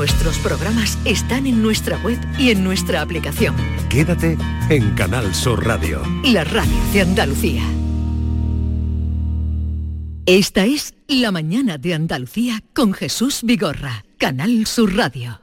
Nuestros programas están en nuestra web y en nuestra aplicación. Quédate en Canal Sur Radio. La radio de Andalucía. Esta es La mañana de Andalucía con Jesús Vigorra, Canal Sur Radio.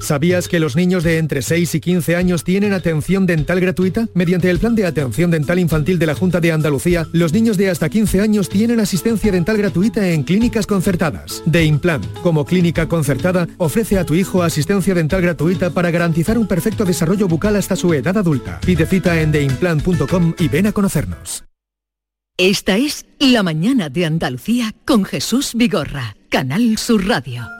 ¿Sabías que los niños de entre 6 y 15 años tienen atención dental gratuita? Mediante el Plan de Atención Dental Infantil de la Junta de Andalucía, los niños de hasta 15 años tienen asistencia dental gratuita en clínicas concertadas. De Implant, como clínica concertada, ofrece a tu hijo asistencia dental gratuita para garantizar un perfecto desarrollo bucal hasta su edad adulta. Pide cita en theimplant.com y ven a conocernos. Esta es La mañana de Andalucía con Jesús Vigorra, Canal Sur Radio.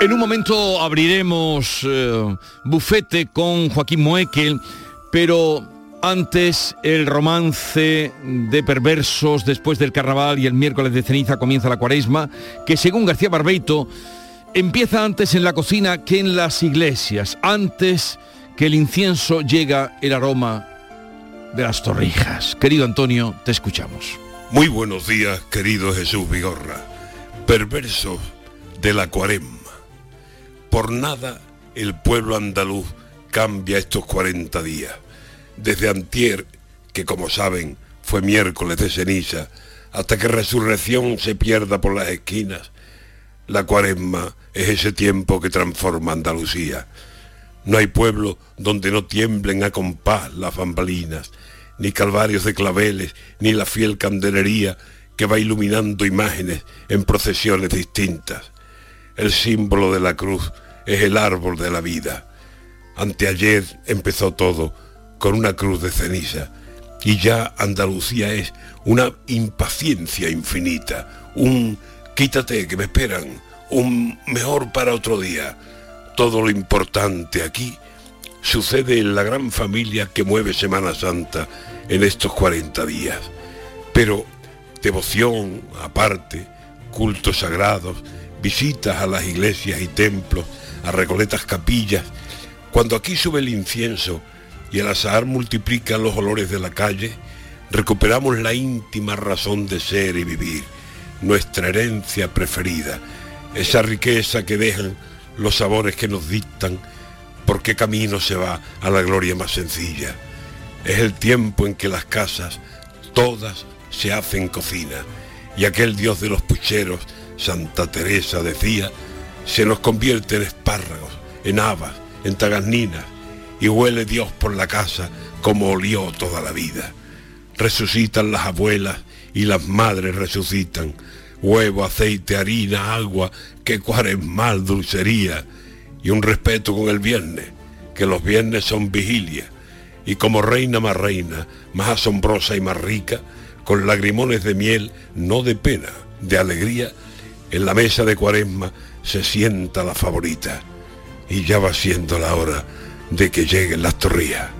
En un momento abriremos eh, bufete con Joaquín Moekel, pero antes el romance de perversos después del carnaval y el miércoles de ceniza comienza la cuaresma, que según García Barbeito empieza antes en la cocina que en las iglesias, antes que el incienso llega el aroma de las torrijas. Querido Antonio, te escuchamos. Muy buenos días, querido Jesús Vigorra. Perversos de la cuaresma. Por nada el pueblo andaluz cambia estos 40 días. Desde antier, que como saben fue miércoles de ceniza, hasta que resurrección se pierda por las esquinas, la cuaresma es ese tiempo que transforma Andalucía. No hay pueblo donde no tiemblen a compás las bambalinas, ni calvarios de claveles, ni la fiel candelería que va iluminando imágenes en procesiones distintas. El símbolo de la cruz es el árbol de la vida. Anteayer empezó todo con una cruz de ceniza y ya Andalucía es una impaciencia infinita, un quítate que me esperan, un mejor para otro día. Todo lo importante aquí sucede en la gran familia que mueve Semana Santa en estos 40 días. Pero devoción aparte, cultos sagrados, visitas a las iglesias y templos, a recoletas capillas, cuando aquí sube el incienso y el azahar multiplica los olores de la calle, recuperamos la íntima razón de ser y vivir, nuestra herencia preferida, esa riqueza que dejan los sabores que nos dictan por qué camino se va a la gloria más sencilla. Es el tiempo en que las casas, todas, se hacen cocina, y aquel dios de los pucheros, Santa Teresa decía, se nos convierte en espárragos, en habas, en tagasninas, y huele Dios por la casa como olió toda la vida. Resucitan las abuelas y las madres resucitan, huevo, aceite, harina, agua, que mal dulcería y un respeto con el viernes, que los viernes son vigilia, y como reina más reina, más asombrosa y más rica, con lagrimones de miel, no de pena, de alegría, en la mesa de cuaresma se sienta la favorita, y ya va siendo la hora de que lleguen las torrías.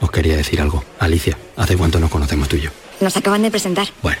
os quería decir algo. Alicia, ¿hace cuánto nos conocemos tú y yo? Nos acaban de presentar. Bueno,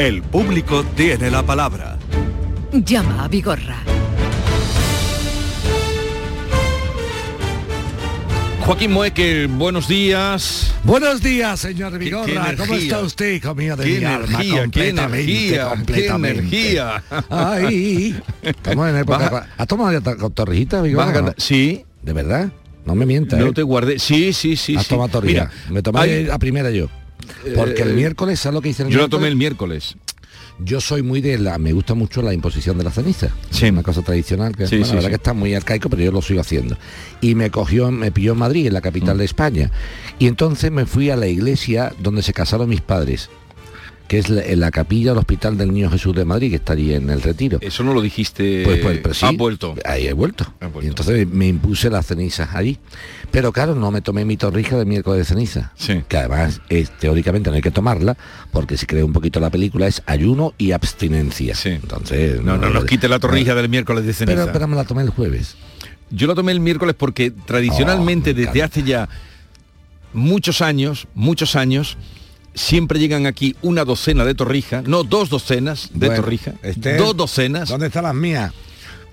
El público tiene la palabra. Llama a Vigorra. Joaquín Mueque, buenos días. Buenos días, señor Vigorra. ¿Cómo está usted, hijo mío de qué mi alma? Energía, qué energía, completamente. qué energía. Ay, estamos en época... ¿Has tomado ya torrijita, Vigorra? Sí. ¿De verdad? No me mientas, No ¿eh? te guardé. Sí, sí, sí. ¿Has sí. tomado torrija? Mira, Me tomé hay- la primera yo. Porque el Eh, miércoles, ¿sabes lo que hice el Yo miércoles? tomé el miércoles. Yo soy muy de la... Me gusta mucho la imposición de la ceniza. Sí. Una cosa tradicional que Sí, bueno, sí, la verdad que está muy arcaico, pero yo lo sigo haciendo. Y me cogió, me pilló en Madrid, en la capital Mm. de España. Y entonces me fui a la iglesia donde se casaron mis padres que es la, en la capilla del Hospital del Niño Jesús de Madrid, que está allí en el retiro. Eso no lo dijiste. Pues, pues, pero sí, Ha vuelto. Ahí he vuelto. Y entonces me impuse las cenizas allí. Pero claro, no me tomé mi torrija de miércoles de ceniza. Que además, es, teóricamente no hay que tomarla, porque si cree un poquito la película es ayuno y abstinencia. Entonces. No, no nos quite la torrija del miércoles de ceniza. Pero, pero me la tomé el jueves. Yo la tomé el miércoles porque tradicionalmente desde hace ya muchos años, muchos años, siempre llegan aquí una docena de torrija, no dos docenas de Bueno, torrija, este- dos docenas. ¿Dónde están las mías?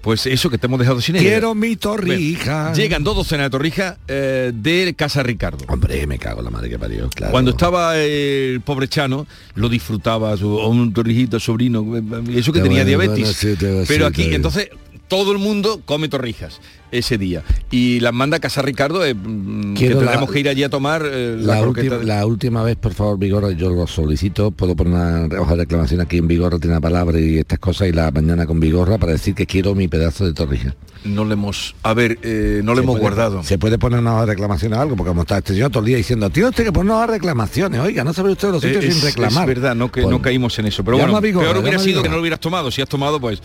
Pues eso que te hemos dejado sin ella. Quiero mi torrija. Bueno, llegan dos docenas de torrija eh, de Casa Ricardo. Hombre, me cago en la madre que parió, claro. Cuando estaba el pobre Chano, lo disfrutaba, su, un torrijito, sobrino, y eso que tenía bueno, diabetes. bueno, sí, te- sí, Pero aquí, entonces, todo el mundo come torrijas ese día. Y las manda a Casa Ricardo, eh, mm, que la- que ir allí a tomar eh, la, última, la última vez, por favor, Vigorra, yo lo solicito, puedo poner una hoja de reclamación aquí en Vigorra, tiene la palabra y estas cosas, y la mañana con Vigorra para decir que quiero mi pedazo de torrija. No le hemos... A ver, eh, no le hemos puede- guardado. Se puede poner una hoja de reclamación a algo, porque como está este señor todo el día diciendo, tiene usted que poner una hoja de reclamaciones, oiga, no sabe usted los sitios Eh, sin reclamar. es verdad, no, que, Pues, no caímos en eso. Pero bueno, Vigorra, peor hubiera sido que no lo hubieras tomado. Si has tomado, pues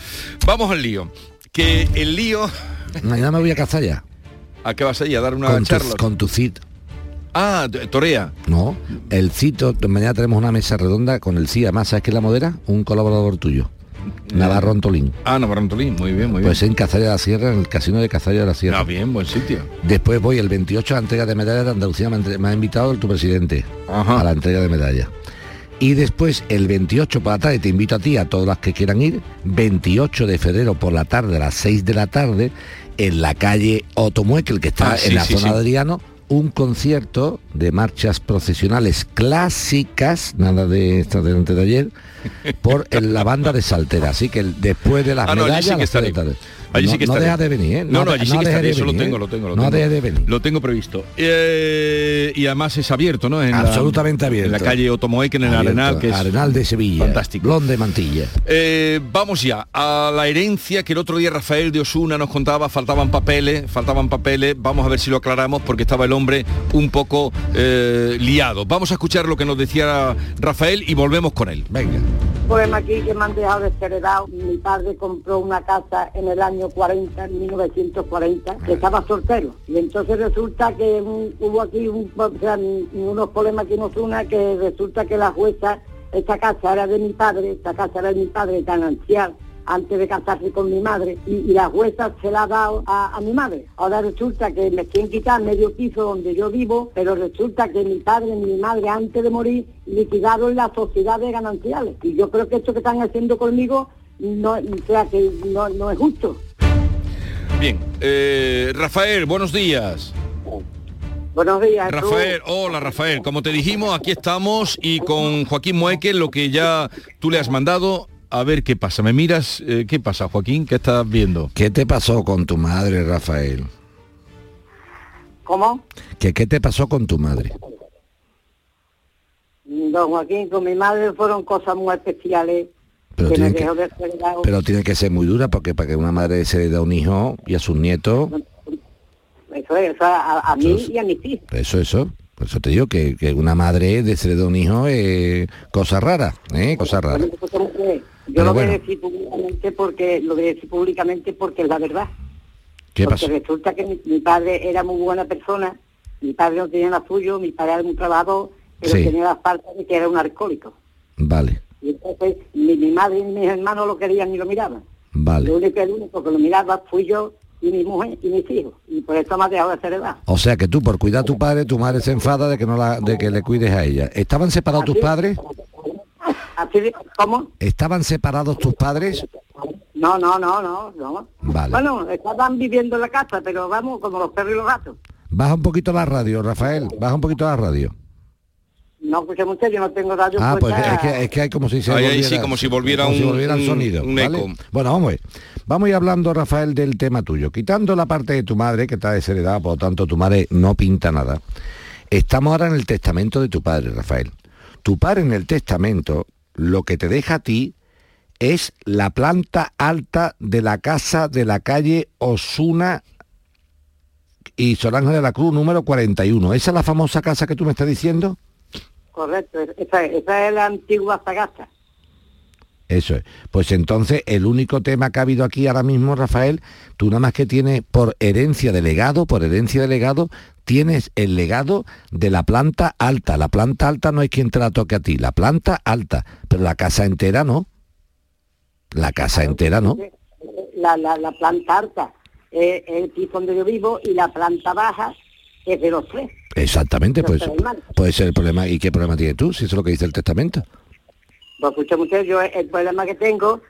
vamos al lío. Que el lío... Mañana me voy a cazar ya. ¿A qué vas allí? ¿A dar una Con tu, charla? con tu CID. Ah, torea. No, el CID, mañana tenemos una mesa redonda con el CID, además, ¿sabes quién la modera? Un colaborador tuyo. Navarro Antolín. Ah, Navarro Antolín, muy bien, muy bien. Pues en Cazalla de la Sierra, en el casino de Cazalla de la Sierra. Ah, bien, buen sitio. Después voy el 28 a la entrega de medallas de Andalucía, me, ha entre- me ha invitado tu presidente a la entrega de medallas. Y después el 28 por la tarde, te invito a ti, a todas las que quieran ir, 28 de febrero por la tarde, a las 6 de la tarde, en la calle Otomuekel, que está Ah, sí, en la sí, zona sí. de Adriano, un concierto de marchas procesionales clásicas, nada de esta de antes de ayer, por el- la banda de Saltera. Así que el- después de las Ah, no, medallas, sí Allí no, sí que no estaré. deja de venir, ¿eh? No, no, allí sí que estaré, de eso lo venir, tengo, ¿eh? lo tengo, lo no tengo. deje de venir. Lo tengo previsto. Eh, y además es abierto, ¿no? En la- Absolutamente abierto. En la calle Otomoequen, en el Abierto. Arenal, que es Arenal de Sevilla. Fantástico. Blon de Mantilla. Eh, vamos ya a la herencia que el otro día Rafael de Osuna nos contaba, faltaban papeles, faltaban papeles, vamos a ver si lo aclaramos porque estaba el hombre un poco eh, liado. Vamos a escuchar lo que nos decía Rafael y volvemos con él. Venga. Problema aquí que me han dejado desheredado. Mi padre compró una casa en el año 40, en 1940, que estaba soltero. Y entonces resulta que un- hubo aquí un- o sea, unos problemas que nos una, que resulta que la jueza, esta casa era de mi padre, esta casa era de mi padre tan anciano antes de casarse con mi madre y, y la jueza se la ha dado a, a mi madre. Ahora resulta que me quieren quitar medio piso donde yo vivo, pero resulta que mi padre y mi madre antes de morir liquidaron las sociedades gananciales. Y yo creo que esto que están haciendo conmigo no, o sea, que no, no es justo. Bien, eh, Rafael, buenos días. Buenos días. Rafael, hola Rafael, como te dijimos, aquí estamos y con Joaquín Moeque, lo que ya tú le has mandado, a ver qué pasa. ¿Me miras? Eh, ¿Qué pasa, Joaquín? ¿Qué estás viendo? ¿Qué te pasó con tu madre, Rafael? ¿Cómo? ¿Qué, ¿Qué te pasó con tu madre? Don Joaquín, con mi madre fueron cosas muy especiales Pero que tiene que-. Pero tiene que ser muy dura porque para que una madre se le da un hijo y a sus nietos, Eso es, eso a, a mí y a mis hijos. eso, eso. Por eso te digo que, que una madre de se le da un hijo es cosa rara, ¿eh? Cosa rara. Yo Pero lo voy a decir públicamente porque lo voy a decir públicamente porque es la verdad. ¿Qué porque resulta que mi, mi padre era muy buena persona, mi padre no tenía nada suyo, mi padre era muy trabajador, pero Sí. tenía la falta de que era un alcohólico. Vale, Y entonces ni mi madre ni mis hermanos lo querían ni lo miraban. vale. Lo único, el único que lo miraba fui yo y mi mujer y mis hijos. Y por eso me ha dejado de hacer edad. O sea que tú por cuidar a tu padre, tu madre se enfada de que no la, de que le cuides a ella. ¿Estaban separados tus padres? Así de, ¿Cómo? ¿Estaban separados tus padres? No, no, no, no, no. Vale. Bueno, estaban viviendo en la casa, pero vamos, como los perros y los gatos. Baja un poquito la radio, Rafael. Baja un poquito la radio. No escuché mucho, yo no tengo radio Ah, pues es que, es que hay como si se Ahí, ahí volviera, sí, como si volviera como si un- volviera el sonido. un ¿vale? eco. Bueno, vamos a ver. Vamos a ir hablando, Rafael, del tema tuyo. Quitando la parte de tu madre, que está desheredada, por lo tanto tu madre no pinta nada. Estamos ahora en el testamento de tu padre, Rafael. Tu padre en el testamento lo que te deja a ti es la planta alta de la casa de la calle Osuna y Solange de la Cruz número 41. ¿Esa es la famosa casa que tú me estás diciendo? Correcto, esa, es la antigua Sagasta. Eso es. Pues entonces el único tema que ha habido aquí ahora mismo, Rafael, tú nada más que tienes por herencia de legado, por herencia de legado, tienes el legado de la planta alta. La planta alta no hay quien te la toque a ti, la planta alta, pero la casa entera no. La casa entera no. La, la, la planta alta es el piso donde yo vivo y la planta baja es de los tres. Exactamente, pues puede ser el problema. ¿Y qué problema tienes tú? Si eso es lo que dice el testamento. Lo escuché mucho, yo el problema que tengo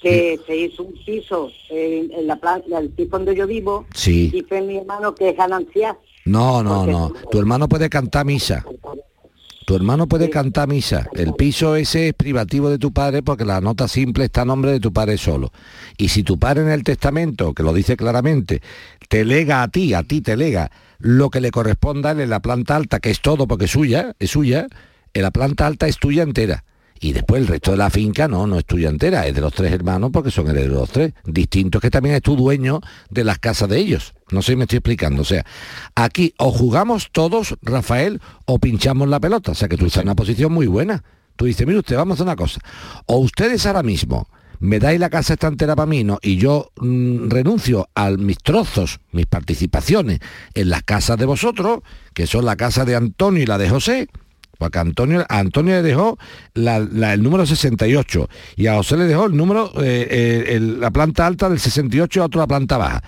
que se hizo un piso en, en la planta, el piso donde yo vivo, Sí. dice mi hermano que es ganancia. No, no, no. Tu hermano puede cantar misa. Tu hermano puede cantar misa. El piso ese es privativo de tu padre porque la nota simple está a nombre de tu padre solo. Y si tu padre en el testamento, que lo dice claramente, te lega a ti, a ti te lega lo que le corresponda a él en la planta alta, que es todo porque es suya, es suya, en la planta alta es tuya entera. Y después el resto de la finca no, no es tuya entera, es de los tres hermanos porque son herederos de los tres. Distintos que también es tu dueño de las casas de ellos. No sé si me estoy explicando. O sea, aquí o jugamos todos, Rafael, o pinchamos la pelota. O sea que tú estás en una posición muy buena. Tú dices, mire usted, vamos a hacer una cosa. O ustedes ahora mismo me dais la casa esta entera para mí, ¿no? Y yo mm, renuncio a mis trozos, mis participaciones en las casas de vosotros, que son la casa de Antonio y la de José, porque Antonio, a Antonio le dejó la- la- el número 68 y a José le dejó el número, eh, eh, el- la planta alta del 68 y a otro la planta baja.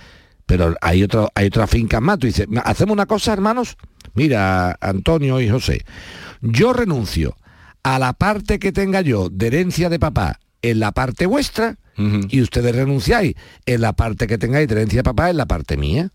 Pero hay, otro, hay otras fincas más. Tú dices, ¿hacemos una cosa, hermanos? Mira, Antonio y José, yo renuncio a la parte que tenga yo de herencia de papá en la parte vuestra y ustedes renunciáis en la parte que tengáis de herencia de papá, en la parte mía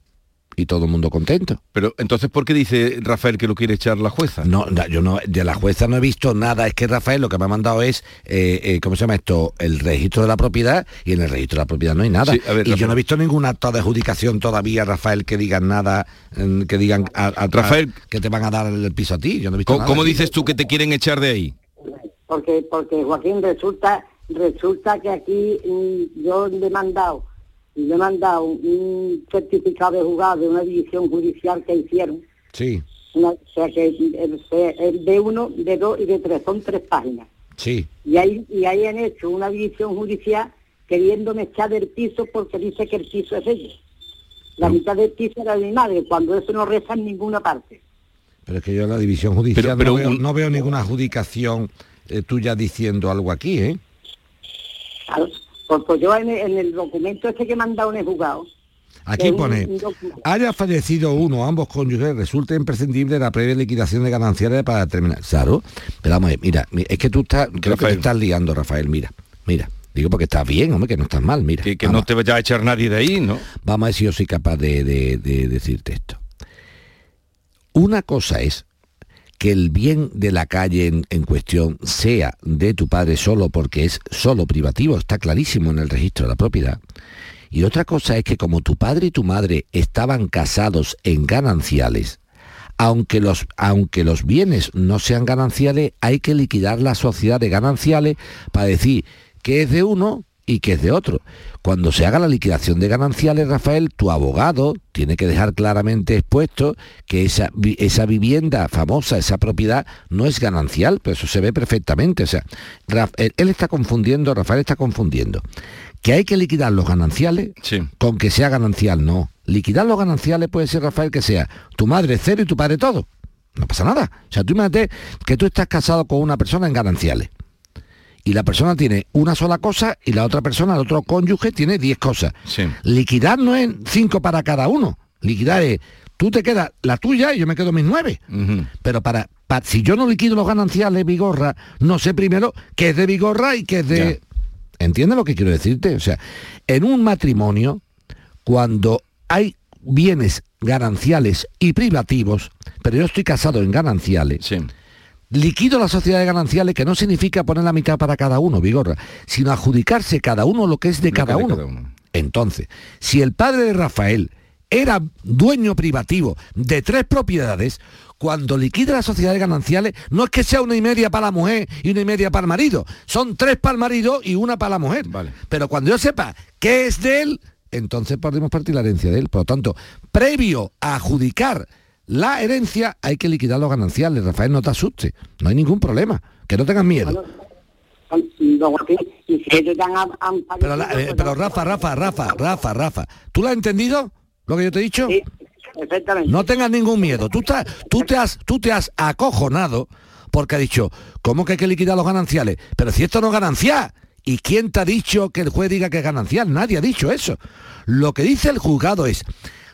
y todo el mundo contento. Pero entonces, ¿por qué dice Rafael que lo quiere echar la jueza? No, no, yo no, de la jueza no he visto nada, es que Rafael lo que me ha mandado es, eh, eh, ¿cómo se llama esto? El registro de la propiedad y en el registro de la propiedad no hay nada. Sí, a ver, y yo Rafael. no he visto ningún acto de adjudicación todavía, Rafael, que digan nada, mm, que digan a, a- Rafael. a- que te van a dar el piso a ti. Yo no he visto ¿Cómo, nada. cómo dices tú que te quieren echar de ahí? porque porque Joaquín resulta resulta que aquí mm, yo le he mandado le mandado un certificado de juzgado de una división judicial que hicieron. Sí, una- o sea que el, el de uno de dos y de tres son tres páginas. Sí. y ahí y ahí han hecho una división judicial queriéndome echar del piso porque dice que el piso es ella. La mitad del piso era de mi madre cuando eso no reza en ninguna parte. Pero es que yo en la división judicial Pero- pero no, veo, un- no veo ninguna adjudicación eh, tuya diciendo algo aquí, ¿eh? Claro, Pues, pues yo en el, en el documento ese que he mandado en el juzgado Aquí Es un- pone, haya fallecido uno ambos cónyuges, resulta imprescindible la previa liquidación de gananciales para determinar. Claro, pero vamos a ver, mira, mi- es que tú estás, creo que te estás liando, Rafael, mira, mira. Digo porque estás bien, hombre, que no estás mal, mira. Que, que vamos, no te vaya a echar nadie de ahí, ¿no? vamos a ver si yo soy capaz de, de- de decirte esto. Una cosa es que el bien de la calle en, cuestión sea de tu padre solo porque es solo privativo, está clarísimo en el registro de la propiedad. Y otra cosa es que como tu padre y tu madre estaban casados en gananciales, aunque los, aunque los bienes no sean gananciales, hay que liquidar la sociedad de gananciales para decir que es de uno y que es de otro. Cuando se haga la liquidación de gananciales, Rafael, tu abogado tiene que dejar claramente expuesto que esa, esa vivienda famosa, esa propiedad, no es ganancial, pero eso se ve perfectamente. O sea, Raf- él, él está confundiendo, Rafael está confundiendo, que hay que liquidar los gananciales con que sea ganancial, no. Liquidar los gananciales puede ser, Rafael, que sea tu madre cero y tu padre todo. No pasa nada. O sea, tú imagínate que tú estás casado con una persona en gananciales y la persona tiene una sola cosa y la otra persona, el otro cónyuge, tiene 10 cosas. Liquidar no es cinco para cada uno. Liquidar es, tú te quedas la tuya y yo me quedo mis nueve. Pero para, pa- si yo no liquido los gananciales, Vigorra, no sé primero qué es de Vigorra y qué es de... ¿Entiendes lo que quiero decirte? O sea, en un matrimonio, cuando hay bienes gananciales y privativos, pero yo estoy casado en gananciales, liquido la sociedad de gananciales, que no significa poner la mitad para cada uno, Vigorra, sino adjudicarse cada uno lo que es de cada uno. cada uno. Entonces, si el padre de Rafael era dueño privativo de tres propiedades, cuando liquida la sociedad de gananciales, no es que sea una y media para la mujer y una y media para el marido, son tres para el marido y una para la mujer. Pero cuando yo sepa qué es de él, entonces podemos partir la herencia de él. Por lo tanto, previo a adjudicar la herencia, hay que liquidar los gananciales. Rafael, no te asustes, no hay ningún problema, que no tengas miedo. Pero, la- eh, pero Rafa, Rafa, Rafa, Rafa, Rafa, ¿tú lo has entendido? Lo que yo te he dicho. Perfectamente. No tengas ningún miedo. Tú, estás- tú, te has, tú te has acojonado porque ha dicho, ¿cómo que hay que liquidar los gananciales? Pero si esto no es ganancial. ¿Y quién te ha dicho que el juez diga que es ganancial? Nadie ha dicho eso. Lo que dice el juzgado es,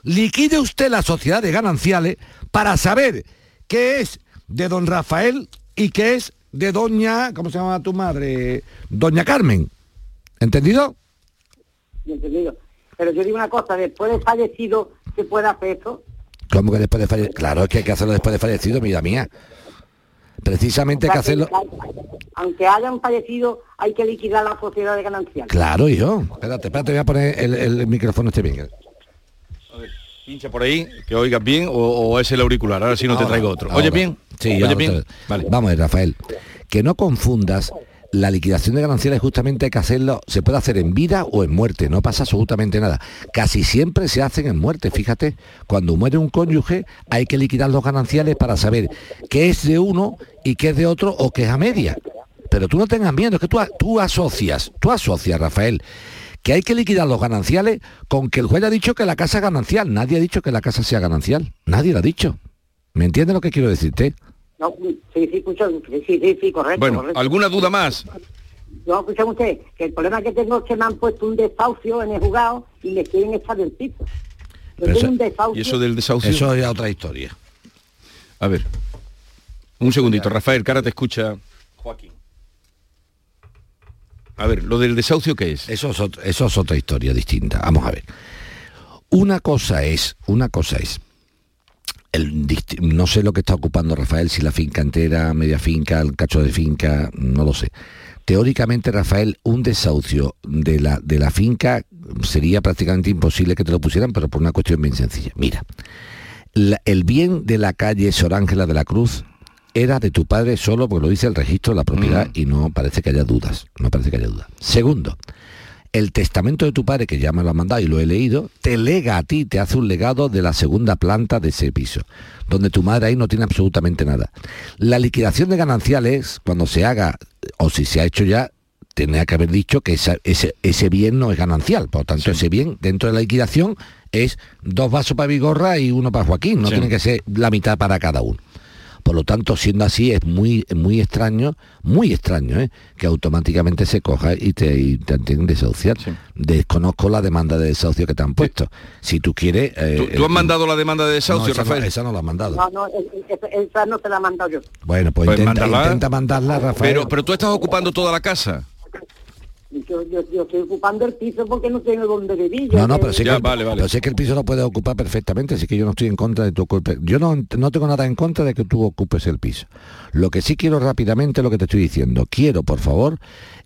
liquide usted la sociedad de gananciales para saber qué es de don Rafael y qué es de doña, ¿cómo se llama tu madre? Doña Carmen. ¿Entendido? entendido. Pero yo digo una cosa, después de fallecido, ¿se puede hacer eso? ¿Cómo que después de fallecido? Claro, es que hay que hacerlo después de fallecido, vida mía. Precisamente hay que hacerlo... Aunque hayan fallecido, hay que liquidar la sociedad de gananciales. Claro, hijo. Espérate, espérate, voy a poner el, el micrófono este bien. Pincha por ahí, que oigas bien, o, o es el auricular. Ahora sí no te traigo otro. Oye bien. Sí, oye bien. vez. Vamos a ver, Rafael. Que no confundas la liquidación de gananciales justamente hay que hacerlo, se puede hacer en vida o en muerte, no pasa absolutamente nada. Casi siempre se hacen en muerte, fíjate, cuando muere un cónyuge hay que liquidar los gananciales para saber qué es de uno y qué es de otro o qué es a media. Pero tú no tengas miedo, es que tú, tú asocias, tú asocias, Rafael, que hay que liquidar los gananciales con que el juez ha dicho que la casa es ganancial. Nadie ha dicho que la casa sea ganancial. Nadie lo ha dicho. ¿Me entiendes lo que quiero decirte? No, sí, sí, escucha, sí, sí, sí, sí, correcto. Bueno, correcto. ¿alguna duda más? No, escuchen usted, que el problema que tengo es que me han puesto un desahucio en el juzgado y me quieren echar del piso. Yo tengo un desahucio. ¿Y eso del desahucio? Eso es otra historia. A ver. Un segundito, Rafael, que ahora te escucha Joaquín. A ver, ¿lo del desahucio qué es? Eso es, eso es otra historia distinta. Vamos a ver. Una cosa es, una cosa es, no sé lo que está ocupando Rafael, si la finca entera, media finca, el cacho de finca, no lo sé. Teóricamente, Rafael, un desahucio de la, de la finca sería prácticamente imposible que te lo pusieran, pero por una cuestión bien sencilla. Mira, el bien de la calle Sor Ángela de la Cruz era de tu padre solo porque lo dice el registro de la propiedad mm. y no parece que haya dudas. No parece que haya dudas. Segundo, el testamento de tu padre, que ya me lo ha mandado y lo he leído, te lega a ti, te hace un legado de la segunda planta de ese piso, donde tu madre ahí no tiene absolutamente nada. La liquidación de gananciales, cuando se haga, o si se ha hecho ya, tenía que haber dicho que ese, ese, bien no es ganancial. Por lo tanto, ese bien dentro de la liquidación es dos vasos para Vigorra y uno para Joaquín. No tiene que ser la mitad para cada uno. Por lo tanto, siendo así, es muy, muy extraño, muy extraño, ¿eh? que automáticamente se coja y te, te desahuciar. Desconozco la demanda de desahucio que te han puesto. Si tú quieres... Eh, ¿Tú, has mandado la demanda de desahucio, Rafael? esa no la has mandado. No, no, esa no te la he mandado yo. Bueno, pues, pues intenta, intenta mandarla, Rafael. Pero, pero tú estás ocupando toda la casa. Yo, yo, estoy ocupando el piso porque no tengo donde vivir. no, no, pero sí, que, vale, vale. sé que el piso lo puedes ocupar perfectamente, así que yo no estoy en contra de tu Yo no, no tengo nada en contra de que tú ocupes el piso. Lo que sí quiero rápidamente, lo que te estoy diciendo, quiero, por favor,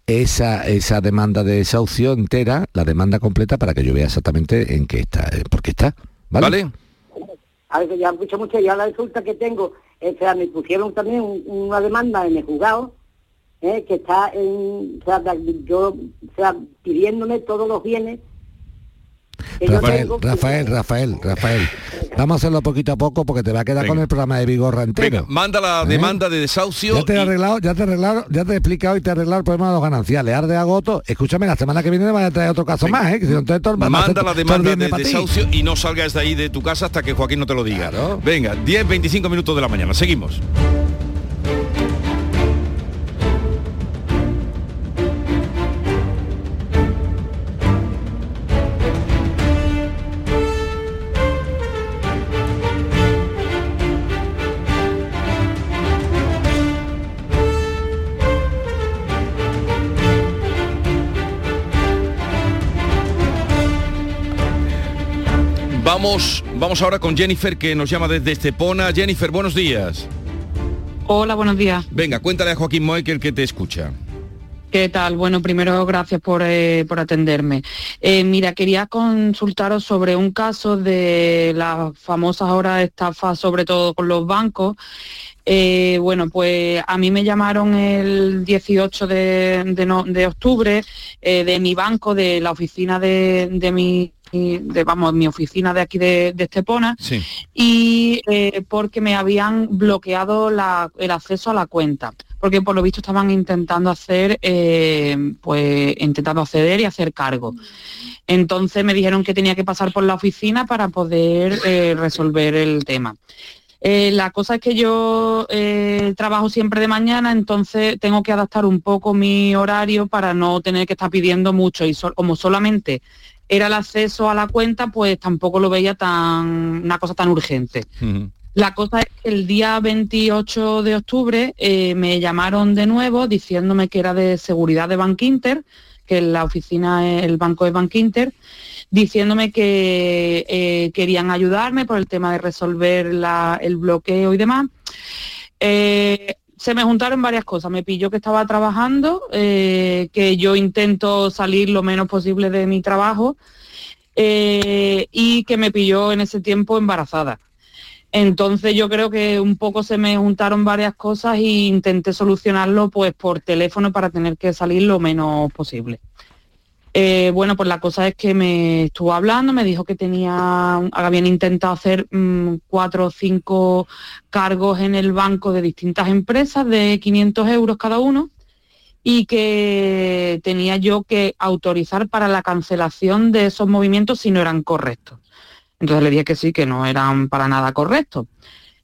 esa, esa demanda de desahucio entera, la demanda completa, para que yo vea exactamente en qué está, eh, porque está. ¿Vale? A ver, ya mucho, mucho, ya la resulta que tengo, o sea, me pusieron también una demanda en el juzgado ¿eh? que está en, o sea, yo, o sea, pidiéndome todos los bienes. Rafael, Rafael, Rafael, Rafael, Vamos a hacerlo poquito a poco porque te va a quedar con el programa de Vigorra entero. manda la ¿Eh? demanda de desahucio. Ya te he arreglado, ya te he arreglado, ya te he explicado y te he arreglado el problema de los gananciales. Arde agoto, escúchame, la semana que viene me vaya a traer otro caso más, ¿eh? Que si no, manda la demanda de desahucio y no salgas de ahí de tu casa hasta que Joaquín no te lo diga. Venga, 10, 25 minutos de la mañana. Seguimos. Vamos, vamos ahora con Jennifer que nos llama desde Estepona. Jennifer, buenos días. Hola, buenos días. Venga, cuéntale a Joaquín Moekel que te escucha. ¿Qué tal? Bueno, primero gracias por, eh, atenderme. Eh, mira, quería consultaros sobre un caso de las famosas ahora estafas, sobre todo con los bancos. Eh, bueno, pues a mí me llamaron el 18 de, octubre de mi banco, de la oficina de, de mi de vamos mi oficina de aquí de, Estepona y eh, porque me habían bloqueado el acceso a la cuenta porque por lo visto estaban intentando hacer eh, pues intentando acceder y hacer cargo. Entonces me dijeron que tenía que pasar por la oficina para poder eh, resolver el tema. La cosa es que yo trabajo siempre de mañana, entonces tengo que adaptar un poco mi horario para no tener que estar pidiendo mucho y como solamente era el acceso a la cuenta, pues tampoco lo veía tan una cosa tan urgente. La cosa es que el día 28 de octubre eh, me llamaron de nuevo diciéndome que era de seguridad de Bank Inter, que la oficina, el banco de Bank Inter, diciéndome que eh, querían ayudarme por el tema de resolver el bloqueo y demás. Eh, se me juntaron varias cosas. Me pilló que estaba trabajando, eh, que yo intento salir lo menos posible de mi trabajo eh, y que me pilló en ese tiempo embarazada. Entonces yo creo que un poco se me juntaron varias cosas e intenté solucionarlo pues por teléfono para tener que salir lo menos posible. Eh, bueno, pues la cosa es que me estuvo hablando, me dijo que tenía, habían intentado hacer mm, cuatro o cinco cargos en el banco de distintas empresas de 500 euros cada uno y que tenía yo que autorizar para la cancelación de esos movimientos si no eran correctos. Entonces le dije que sí, que no eran para nada correctos.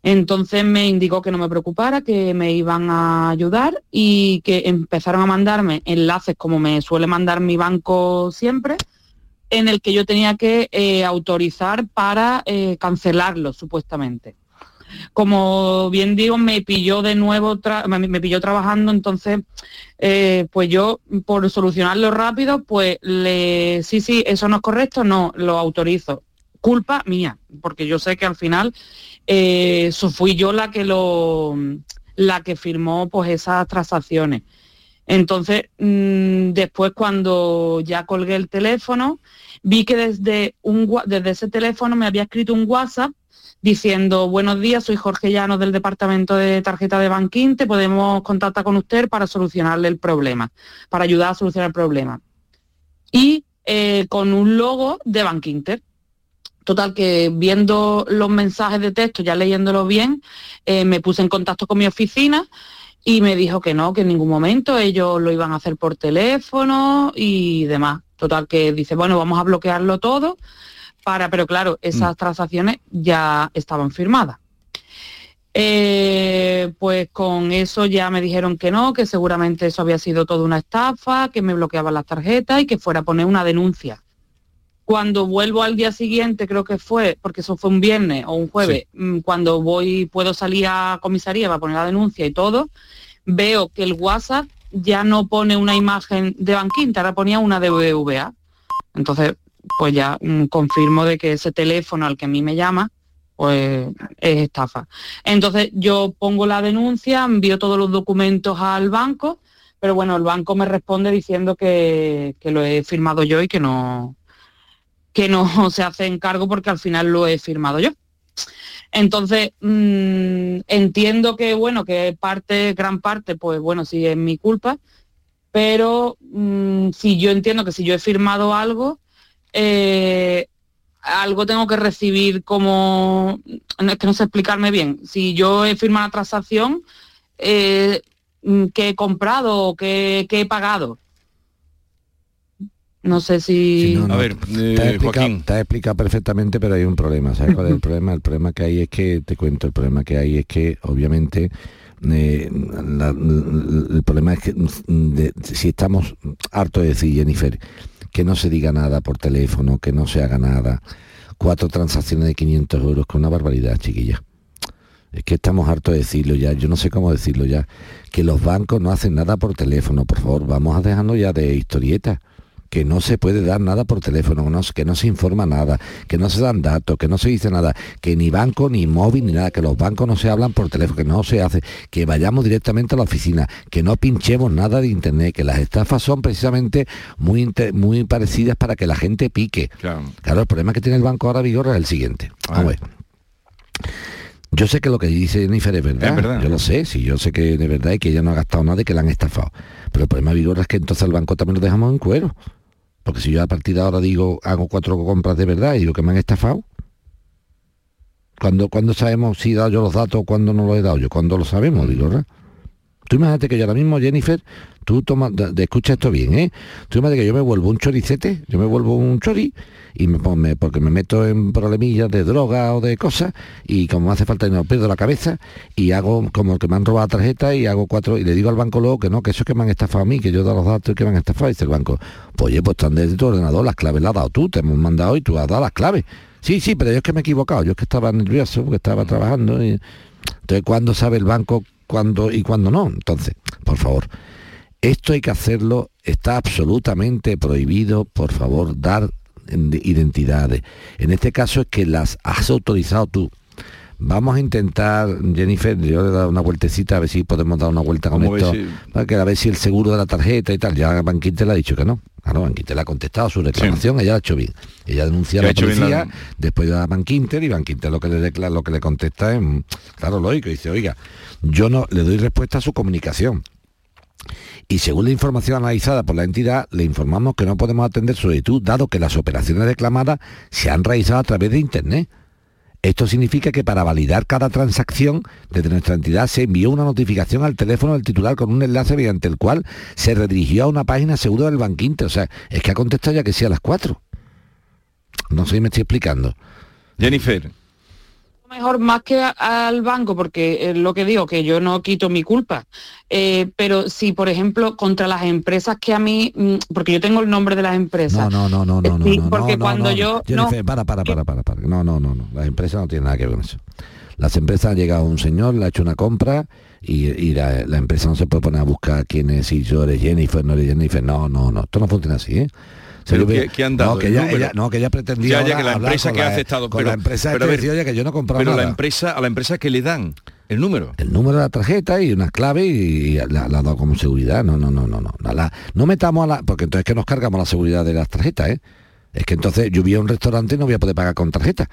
Entonces me indicó que no me preocupara, que me iban a ayudar y que empezaron a mandarme enlaces como me suele mandar mi banco siempre, en el que yo tenía que eh, autorizar para eh, cancelarlo supuestamente. como bien digo, me pilló de nuevo, me, pilló trabajando, entonces, eh, pues yo, por solucionarlo rápido, pues le, sí, sí, eso no es correcto, no, lo autorizo. Culpa mía, porque yo sé que al final eh, fui yo la que lo, la que firmó pues esas transacciones. Entonces, mm, después cuando ya colgué el teléfono, vi que desde, un, desde ese teléfono me había escrito un WhatsApp diciendo, buenos días, soy Jorge Llano del Departamento de Tarjeta de Banquinte, podemos contactar con usted para solucionarle el problema, para ayudar a solucionar el problema. Y eh, con un logo de Banquinter. Total, que viendo los mensajes de texto, ya leyéndolo bien, eh, me puse en contacto con mi oficina y me dijo que no, que en ningún momento ellos lo iban a hacer por teléfono y demás. Total, que dice, bueno, vamos a bloquearlo todo para, pero claro, esas mm. transacciones ya estaban firmadas. Eh, pues con eso ya me dijeron que no, que seguramente eso había sido toda una estafa, que me bloqueaban las tarjetas y que fuera a poner una denuncia. Cuando vuelvo al día siguiente, creo que fue, porque eso fue un viernes o un jueves, mm, cuando voy, puedo salir a comisaría para poner la denuncia y todo, veo que el WhatsApp ya no pone una imagen de Banquinta, ahora ponía una de BBVA. Entonces, pues ya mm, confirmo de que ese teléfono al que a mí me llama, pues es estafa. Entonces yo pongo la denuncia, envío todos los documentos al banco, pero bueno, el banco me responde diciendo que, que lo he firmado yo y que no, que no se hace encargo porque al final lo he firmado yo. Entonces, mm, entiendo que, bueno, que parte, gran parte, pues bueno, sí es mi culpa, pero mm, si yo entiendo que si yo he firmado algo, eh, algo tengo que recibir como, es que no sé explicarme bien, si yo he firmado una transacción, eh, mm, que he comprado o que he pagado, no sé si... a ver, te, has eh, explicado, perfectamente, pero hay un problema. ¿Sabes cuál es el problema? El problema que hay es que, te cuento, el problema que hay es que, obviamente, eh, el problema es que si estamos hartos de decir, Jennifer, que no se diga nada por teléfono, que no se haga nada, cuatro transacciones de 500 euros, con una barbaridad, chiquilla. Es que estamos hartos de decirlo ya, yo no sé cómo decirlo ya, que los bancos no hacen nada por teléfono, por favor, vamos a dejarnos ya de historietas que no se puede dar nada por teléfono, que no se informa nada, que no se dan datos, que no se dice nada, que ni banco, ni móvil, ni nada, que los bancos no se hablan por teléfono, que no se hace, que vayamos directamente a la oficina, que no pinchemos nada de internet, que las estafas son precisamente muy, muy parecidas para que la gente pique. Claro. el problema que tiene el banco ahora Vigorra es el siguiente. A ver. Yo sé que lo que dice Jennifer es verdad. verdad. Yo lo sé, sí, yo sé que de verdad y que ella no ha gastado nada y que la han estafado. Pero el problema Vigorra es que entonces el banco también lo dejamos en cuero. Porque si yo a partir de ahora digo, hago cuatro compras de verdad y digo que me han estafado, cuando, cuando sabemos si he dado yo los datos o cuando no los he dado yo, cuando lo sabemos, digo, ¿verdad? Tú imagínate que yo ahora mismo, Jennifer, tú toma, de, escucha esto bien, ¿eh? Tú imagínate que yo me vuelvo un choricete, yo me vuelvo un chori, y me, porque me meto en problemillas de droga o de cosas, y como hace falta, me pierdo la cabeza, y hago como que me han robado la tarjeta y hago cuatro, y le digo al banco luego que no, que eso es que me han estafado a mí, que yo dado los datos y que me han estafado, dice el banco, pues oye, pues están desde tu ordenador, las claves las has dado tú, te hemos mandado y tú has dado las claves. Sí, sí, pero yo es que me he equivocado, yo es que estaba nervioso, porque estaba trabajando, y... Entonces, ¿cuándo sabe el banco cuándo y cuándo no. Entonces, por favor, esto hay que hacerlo, está absolutamente prohibido, por favor, dar identidades. En este caso es que las has autorizado tú. Vamos a intentar, Jennifer, yo le he dado una vueltecita a ver si podemos dar una vuelta con esto, para que a ver si el seguro de la tarjeta y tal, ya Banquinte le ha dicho que no. Claro, Banquinte le ha contestado su reclamación, ella ha hecho bien. Ella denuncia a la policía, después de a Banquinter y Banquinter lo que le declara, lo que le contesta es, claro, lógico, dice, oiga, yo no le doy respuesta a su comunicación. Y según la información analizada por la entidad, le informamos que no podemos atender su solicitud, dado que las operaciones reclamadas se han realizado a través de Internet. Esto significa que para validar cada transacción desde nuestra entidad se envió una notificación al teléfono del titular con un enlace mediante el cual se redirigió a una página segura del banquinte. O sea, es que ha contestado ya que sí a las cuatro. No sé si me estoy explicando. Jennifer, mejor más que al banco, porque es lo que digo, que yo no quito mi culpa. Eh, pero si, por ejemplo, contra las empresas que a mí, mm, porque yo tengo el nombre de las empresas. No, no, no, no, no. porque cuando yo. para, para, para, para, para. No, no, no, no. Las empresas no tienen nada que ver con eso. Las empresas ha llegado un señor, le ha hecho una compra y, y la, la empresa no se puede poner a buscar quién es, si yo eres Jennifer, no eres Jennifer. No, no, no. Esto no funciona así, ¿eh? Pero ¿qué- qué han dado? No, que ¿El ella, no, que ella pretendía Ya, ya, ahora que la empresa que ha la- aceptado. con pero, la empresa pero a ver, decía, oye, que yo no he comprado Pero nada. la empresa, a la empresa que le dan el número. el número de la tarjeta y unas claves y la, la ha dado como seguridad. No, no, no, no, no. No, la- no metamos a la. Porque entonces que nos cargamos la seguridad de las tarjetas, ¿eh? Es que entonces yo voy a un restaurante y no voy a poder pagar con tarjeta.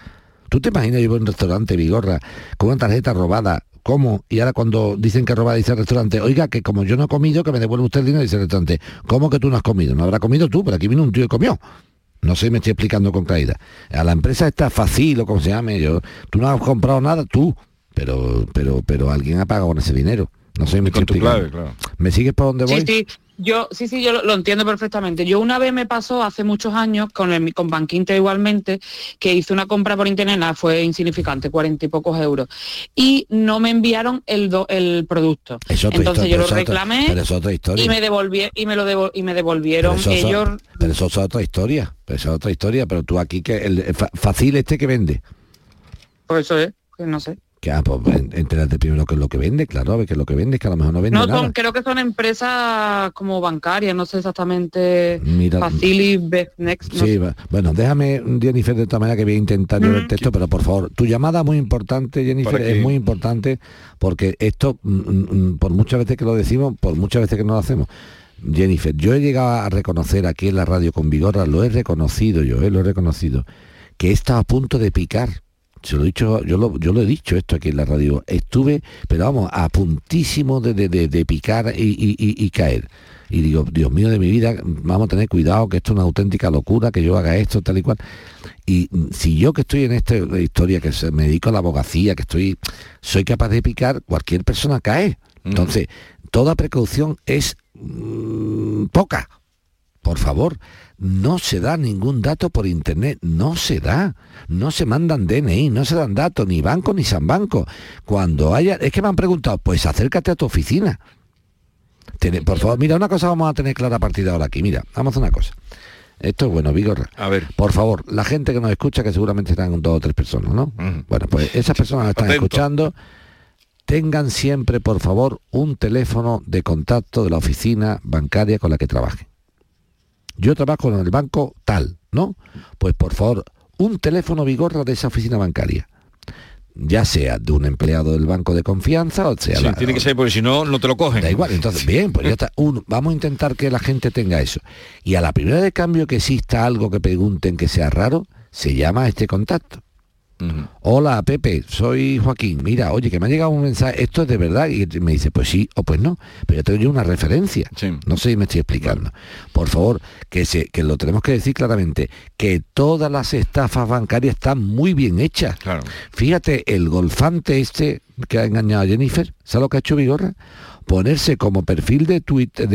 ¿Tú te imaginas yo voy a un restaurante, Vigorra, con una tarjeta robada? ¿Cómo? Y ahora cuando dicen que robada dice el restaurante, oiga, que como yo no he comido, que me devuelve usted el dinero, dice el restaurante, ¿cómo que tú no has comido? No habrá comido tú, pero aquí vino un tío y comió. No sé, me estoy explicando con claridad. A la empresa está fácil o como se llame, yo, tú no has comprado nada, tú, pero, pero, pero alguien ha pagado con ese dinero. No sé, me estoy con tu explicando. clave, claro. ¿Me sigues por dónde voy? Sí, sí, yo, sí, sí, yo lo, lo entiendo perfectamente. Yo una vez me pasó hace muchos años con el, con Bankinter igualmente, que hice una compra por internet, nada, fue insignificante, cuarenta y pocos euros. Y no me enviaron el, do- el producto. Entonces yo lo reclamé pero es otra historia. y me devolví y me lo devol- y me Pero devolvieron eso, ellos. pero eso es otra historia, pero eso es otra historia, pero tú aquí que el, fácil este que vende. Por eso es, que no sé. Que ah, pues en- entérate primero qué es lo que vende, claro, a ver qué es lo que vende, que a lo mejor no vende No, nada. son, creo que son empresas como bancarias, no sé exactamente. Mira- Facili, Bestnext, no Sí, sé. bueno, déjame, Jennifer, de esta manera que voy a intentar yo el texto, pero por favor, tu llamada muy importante, Jennifer, ¿Para es muy importante porque esto, mm, mm, por muchas veces que lo decimos, por muchas veces que no lo hacemos. Jennifer, yo he llegado a reconocer aquí en la radio con Vigorra, lo he reconocido yo, eh, lo he reconocido, que he estado a punto de picar. Se lo he dicho, yo lo, yo lo he dicho esto aquí en la radio. Estuve, pero vamos, a puntísimo de, de- de- de picar y, y- y- y caer. Y digo, Dios mío de mi vida, vamos a tener cuidado, que esto es una auténtica locura, que yo haga esto, tal y cual. Y mm, si yo que estoy en esta historia, que me dedico a la abogacía, que estoy, soy capaz de picar, cualquier persona cae. Entonces, toda precaución es mm, poca. Por favor, no se da ningún dato por internet, no se da, no se mandan DNI, no se dan datos, ni banco ni San Banco. Cuando haya, es que me han preguntado, pues acércate a tu oficina. Tene- por favor, mira, una cosa vamos a tener clara a partir de ahora aquí, mira, vamos a hacer una cosa. Esto es bueno, Vigor. A ver. Por favor, la gente que nos escucha, que seguramente están dos o tres personas, ¿no? Bueno, pues esas personas que están Atento. escuchando, tengan siempre, por favor, un teléfono de contacto de la oficina bancaria con la que trabajen. Yo trabajo en el banco tal, ¿no? Pues por favor, un teléfono vigorra de esa oficina bancaria. Ya sea de un empleado del banco de confianza o sea... Sí, la- tiene que ser porque si no, no te lo cogen. Da igual, entonces, bien, pues ya está. Un- vamos a intentar que la gente tenga eso. Y a la primera de cambio que exista algo que pregunten que sea raro, se llama a este contacto. Hola Pepe, soy Joaquín. Mira, oye, que me ha llegado un mensaje, esto es de verdad. Y me dice, pues sí o pues no. Pero yo tengo yo una referencia. No sé si me estoy explicando. Por favor, que, se, que lo tenemos que decir claramente, que todas las estafas bancarias están muy bien hechas. Fíjate, el golfante este que ha engañado a Jennifer, ¿sabes lo que ha hecho Vigorra? Ponerse como perfil de, tweet, de,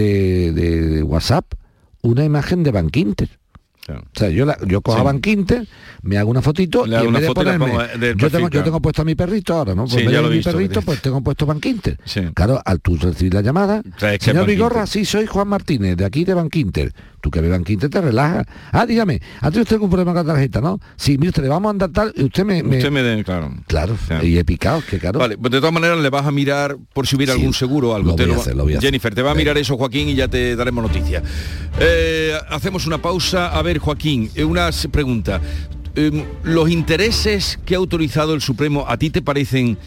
de- de WhatsApp una imagen de O sea, yo, la- yo cojo Sí. a Bankinter, me hago una fotito Le y en una vez de foto ponerme, del yo, tengo, yo tengo puesto a mi perrito ahora, ¿no? Pues Sí, ya lo mi visto perrito, pues tengo puesto Bankinter. Claro, al tú recibir la llamada, señor. Vigorra, sí, soy Juan Martínez, de aquí de Bankinter. Tú que ves Bankinter te relajas. Ah, dígame, ¿ha tenido usted algún problema con la tarjeta, no? Sí, mire, usted le vamos a andar tal, y usted me... me- Usted me den, claro. Claro, y he picado, que claro. Vale, pues de todas maneras le vas a mirar por si hubiera algún seguro o algo. lo Te a hacer, lo voy a. Jennifer, te va a mirar eso Joaquín y ya te daremos noticias. Eh, hacemos una pausa. A ver, Joaquín, eh, una pregunta. Eh, ¿Los intereses que ha autorizado el Supremo a ti te parecen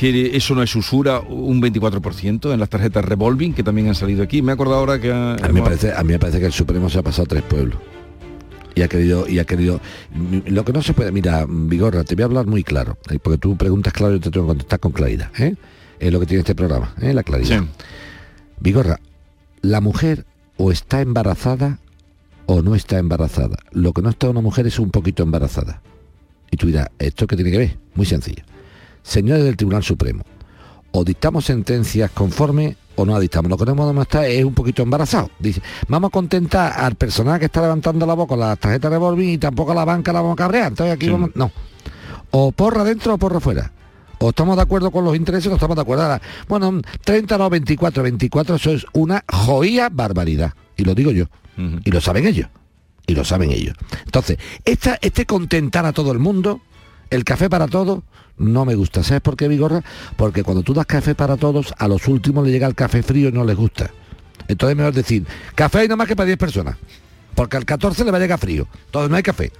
que eso no es usura, un 24% en las tarjetas revolving que también han salido aquí? Me he acordado ahora que... ha- A mí, me parece, a mí me parece que el Supremo se ha pasado a tres pueblos. Y ha querido, y ha querido. Lo que no se puede. Mira, Vigorra, te voy a hablar muy claro. eh, Porque tú preguntas claro y yo te tengo que contestar con claridad. ¿eh? Es lo que tiene este programa, ¿eh? la claridad. Vigorra, la mujer o está embarazada o no está embarazada. Lo que no está una mujer es un poquito embarazada. Y tú dirás, ¿esto qué tiene que ver? Muy sencillo. Señores del Tribunal Supremo, o dictamos sentencias conforme o no la dictamos. Lo que no podemos estar es un poquito embarazado. Dice, vamos a contentar al personal que está levantando la boca con las tarjetas revolving y tampoco a la banca la vamos a cabrear. Entonces aquí vamos... No. O porra dentro o porra fuera. O estamos de acuerdo con los intereses o no estamos de acuerdo. Ahora, bueno, 30 no, 24, 24, eso es una joya barbaridad. Y lo digo yo. Y lo saben ellos. Y lo saben ellos. Entonces, esta, este contentar a todo el mundo, el café para todos, no me gusta. ¿Sabes por qué, Vigorra? Porque cuando tú das café para todos, a los últimos le llega el café frío y no les gusta. Entonces mejor decir, café hay nada más que para 10 personas. Porque al 14 le va a llegar frío. Entonces no hay café.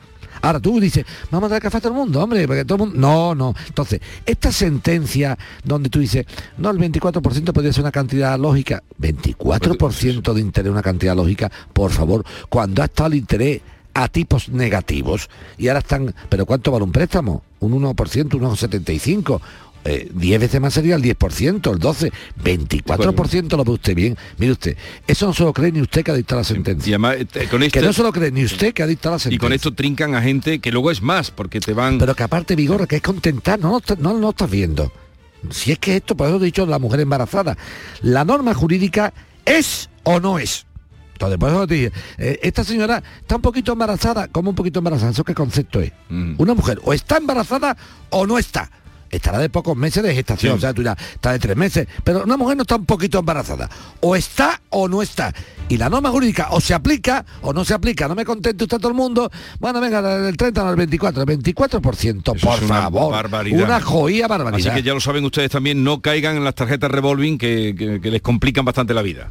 Ahora tú dices, vamos a dar café a todo el mundo, hombre, porque todo el mundo... No, no. Entonces, esta sentencia donde tú dices, no, el 24% podría ser una cantidad lógica. 24% de interés, una cantidad lógica, por favor, cuando ha estado el interés a tipos negativos y ahora están, pero ¿cuánto vale un préstamo? Un 1%, un 1,75%. Eh, 10 veces más sería el 10%, el 12, 24% lo ve usted bien. Mire usted, eso no se lo cree ni usted que ha dictado la sentencia. eh, con que no se lo cree ni usted que ha dictado la sentencia. Y con esto trincan a gente que luego es más, porque te van... Pero que aparte, Vigor, que es contentar, no, no, no lo estás viendo. Si es que esto, por eso he dicho la mujer embarazada, la norma jurídica es o no es. Entonces, por eso te dije, eh, esta señora está un poquito embarazada, ¿cómo un poquito embarazada? ¿Eso qué concepto es? Una mujer o está embarazada o no está. Estará de pocos meses de gestación, o sea, tú dirás, está de tres meses, pero una mujer no está un poquito embarazada. O está o no está. Y la norma jurídica o se aplica o no se aplica. No me contente usted todo el mundo. Bueno, venga, del 30 al 24, el 24%, por es una favor. barbaridad. Una joya barbaridad. Así que ya lo saben ustedes también, no caigan en las tarjetas revolving que, que- que les complican bastante la vida.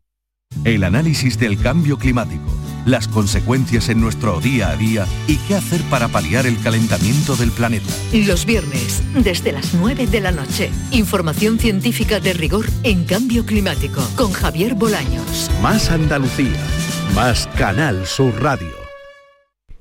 El análisis del cambio climático, las consecuencias en nuestro día a día y qué hacer para paliar el calentamiento del planeta. Los viernes, desde las 9 de la noche. Información científica de rigor en cambio climático con Javier Bolaños. Más Andalucía, más Canal Sur Radio.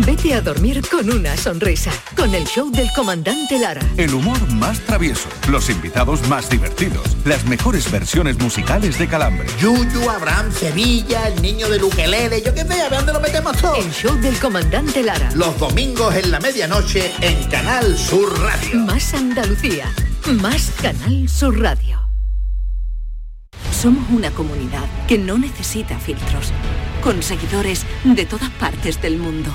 Vete a dormir con una sonrisa, con el show del comandante Lara. El humor más travieso, los invitados más divertidos, las mejores versiones musicales de Calambre. Yuyu, Abraham, Sevilla, el niño de Luquelele, yo qué sé, a ver dónde lo metemos todo. El show del comandante Lara. Los domingos en la medianoche en Canal Sur Radio. Más Andalucía, más Canal Sur Radio. Somos una comunidad que no necesita filtros, con seguidores de todas partes del mundo.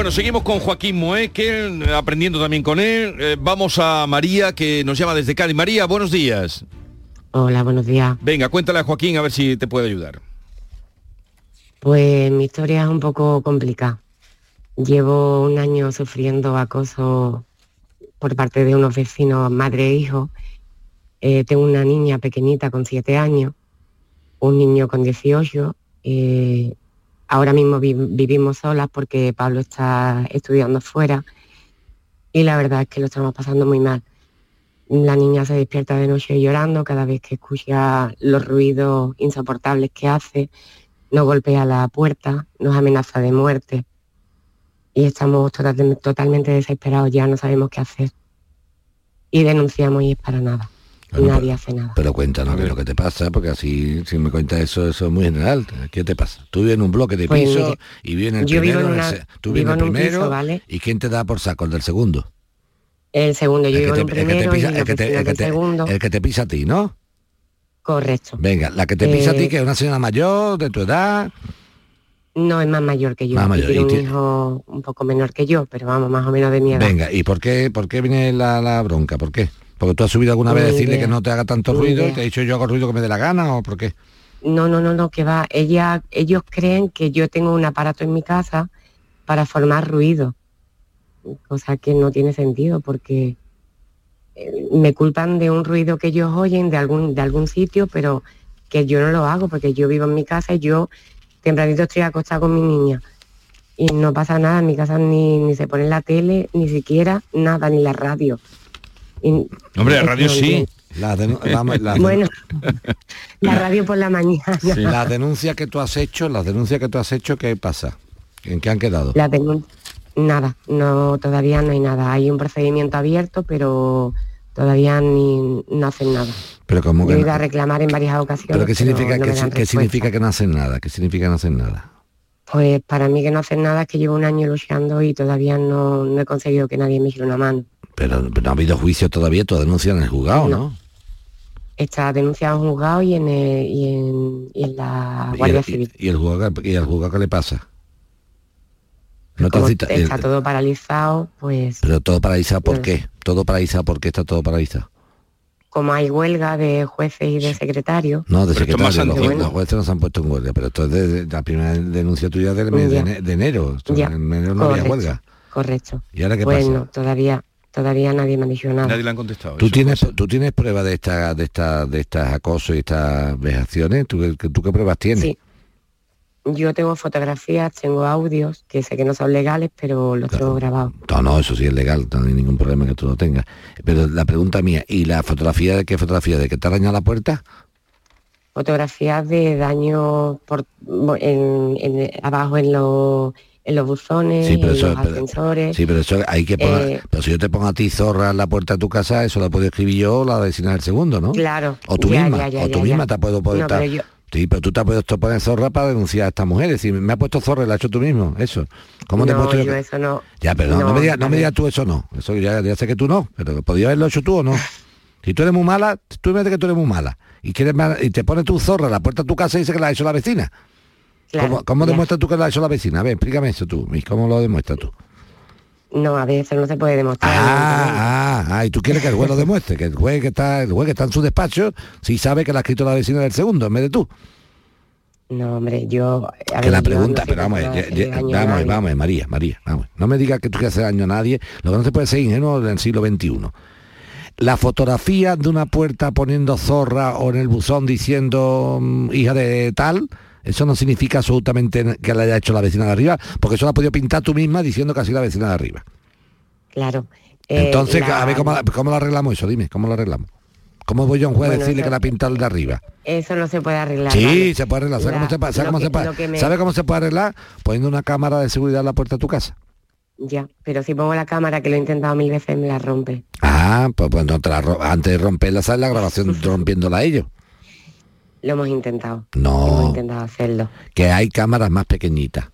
Bueno, seguimos con Joaquín Moeque, aprendiendo también con él. Eh, vamos a María, que nos llama desde Cádiz. María, buenos días. Hola, buenos días. Venga, cuéntale a Joaquín a ver si te puede ayudar. Pues mi historia es un poco complicada. Llevo un año sufriendo acoso por parte de unos vecinos, madre e hijo. Eh, tengo una niña pequeñita con siete años, un niño con 18. eh, ahora mismo vi- vivimos solas porque Pablo está estudiando fuera y la verdad es que lo estamos pasando muy mal. La niña se despierta de noche llorando cada vez que escucha los ruidos insoportables que hace, nos golpea la puerta, nos amenaza de muerte y estamos total- totalmente desesperados, ya no sabemos qué hacer. Y denunciamos y es para nada. Y nadie hace nada. Pero cuéntanos qué es lo que te pasa, porque así, si me cuentas eso, eso es muy general. ¿Qué te pasa? Tú vives en un bloque de Pues piso mire, y vives en el yo primero, en una- tú vives vivo en el piso, primero, ¿vale? ¿y quién te da por saco el del segundo? El segundo, yo El vivo que en el que te primero el que te- pisa a ti, ¿no? Correcto. Venga, la que te pisa a ti, que es una señora mayor, de tu edad, No, es más mayor que yo. Más y mayor, tiene un tiene- hijo un poco menor que yo, pero vamos, más o menos de mi edad. venga, ¿y por qué, por qué viene la, la bronca? ¿Por qué? ¿Porque tú has subido alguna vez a decirle idea. que no te haga tanto ruido y te ha dicho yo hago ruido que me dé la gana o por qué? No, no, no, no, que va. Ella, ellos creen que yo tengo un aparato en mi casa para formar ruido, cosa que no tiene sentido porque eh, me culpan de un ruido que ellos oyen de algún, de algún sitio, pero que yo no lo hago porque yo vivo en mi casa y yo tempranito estoy acostada con mi niña y no pasa nada, en mi casa ni, ni se pone la tele, ni siquiera nada, ni la radio. Y- Hombre, la que radio sí. La la- Bueno, la radio por la mañana. Las denuncias que tú has hecho, las denuncias que tú has hecho, ¿qué pasa? ¿En qué han quedado? La Nada, no, todavía no hay nada. Hay un procedimiento abierto, pero todavía ni, no hacen nada. Pero como Yo que he ido a reclamar en varias ocasiones. ¿Pero qué significa, no qué respuesta. significa que no hacen nada? ¿Qué significa que no hacen nada? Pues para mí que no hacen nada es que llevo un año luchando y todavía no, no he conseguido que nadie me eche una mano. Pero, pero no ha habido juicio todavía, tu denuncia en el juzgado, ¿no? Está denunciado en juzgado y en, el- y en, y en la Guardia ¿Y, Civil. el, y, y el juzgado, ¿Y el juzgado qué le pasa? No te Como cita- el- está todo paralizado, pues pero todo paralizado, ¿por No. qué? Todo paralizado, ¿por qué está todo paralizado? Como hay huelga de jueces y de secretarios, No, de Pero esto es más secretario, los, jueces no se han puesto en huelga, pero esto es de, de- la primera denuncia tuya del mes de, Ya. ene- de enero. Esto Ya. En enero no había Correcto. huelga. correcto. ¿Y ahora qué pues pasa? no, todavía, todavía nadie me ha dicho nada. Nadie le han contestado. ¿Tú tienes, pasa. ¿Tú tienes pruebas de esta, de esta, de estas acosos y estas vejaciones? ¿Tú, qué- ¿Tú qué pruebas tienes? Sí. Yo tengo fotografías, tengo audios, que sé que no son legales, pero los tengo grabados. No, no, eso sí es legal, no hay ningún problema que tú lo tengas. Pero la pregunta mía, ¿y la fotografía de qué fotografía? ¿De que te araña la puerta? Fotografías de daño por, en- en- abajo en, los en los buzones, Sí, pero en eso, los pero- ascensores. sí, pero eso hay que poner, Eh, pero si yo te pongo a ti zorra en la puerta de tu casa, eso lo puedo escribir yo la vecina del segundo, ¿no? Claro. O tú ya, misma, ya, ya, o tú misma te puedo poder No, estar- pero yo- Sí, pero tú te has puesto poner zorra para denunciar a esta mujer, es decir, me ha puesto zorra la has hecho tú mismo, eso. ¿Cómo te no, puesto yo eso no. Ya, pero no, no me digas, no me digas tú eso no. Eso ya, ya sé que tú no, pero podía haberlo hecho tú o no. Si tú eres muy mala, tú me dices que tú eres muy mala. Y quieres y te pones tu zorra a la puerta de tu casa y dices que la ha hecho la vecina. Claro, ¿Cómo, cómo demuestras tú que la ha hecho la vecina? A ver, explícame eso tú. ¿Y cómo lo demuestras tú? No, a ver, eso no se puede demostrar. Ah, ah, ah, y tú quieres que el juez lo demuestre, que el juez que está, el juez que está en su despacho, sí sabe que la ha escrito la vecina del segundo, en vez de tú. No, hombre, yo... a que la pregunta, no sé pero vamos, ya- ya- a vamos, nadie. vamos, María, María, vamos. No me digas que tú quieres hacer daño a nadie, lo que no se puede ser ingenuo en el siglo XXI. La fotografía de una puerta poniendo zorra o en el buzón diciendo mm, hija de tal, eso no significa absolutamente que la haya hecho la vecina de arriba, porque eso la has podido pintar tú misma diciendo que ha sido la vecina de arriba. Claro. Eh, Entonces, la- a ver cómo, cómo lo arreglamos eso, dime, ¿cómo lo arreglamos? ¿Cómo voy yo a un juez a Bueno, decirle eso- que la ha pintado el de arriba? Eso no se puede arreglar. Sí, ¿vale? se puede arreglar. ¿Sabe, La- cómo se, sabe cómo que- que me- sabe cómo se puede arreglar? Poniendo una cámara de seguridad en la puerta de tu casa. Ya, pero si pongo la cámara, que lo he intentado mil veces, me la rompe. Ah, pues, pues no te la ro- antes de romperla, ¿sabes la grabación rompiéndola a ellos? Lo hemos intentado. Hemos No, intentado hacerlo. que hay cámaras más pequeñitas.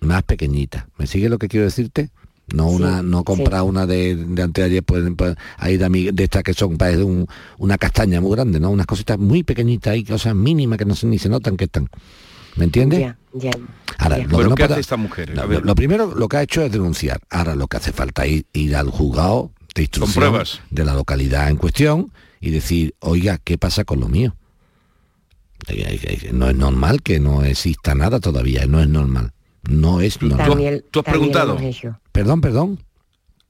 Más pequeñitas. ¿Me sigue lo que quiero decirte? No una, no comprar una de, de anteayer, pues, pues, ahí de, de estas que son parece un- una castaña muy grande, ¿no? Unas cositas muy pequeñitas y cosas mínimas que no se, ni se notan que están. ¿Me entiendes? Ya, ya. Ahora, ya. lo que no ¿qué puede- hace esta mujer? A Lo, primero lo que ha hecho es denunciar. Ahora lo que hace falta es ir, ir al juzgado de instrucción pruebas. de la localidad en cuestión y decir, oiga, ¿qué pasa con lo mío? No es normal que no exista nada todavía, no es normal. No es normal. También- lo hemos hecho. Perdón, perdón.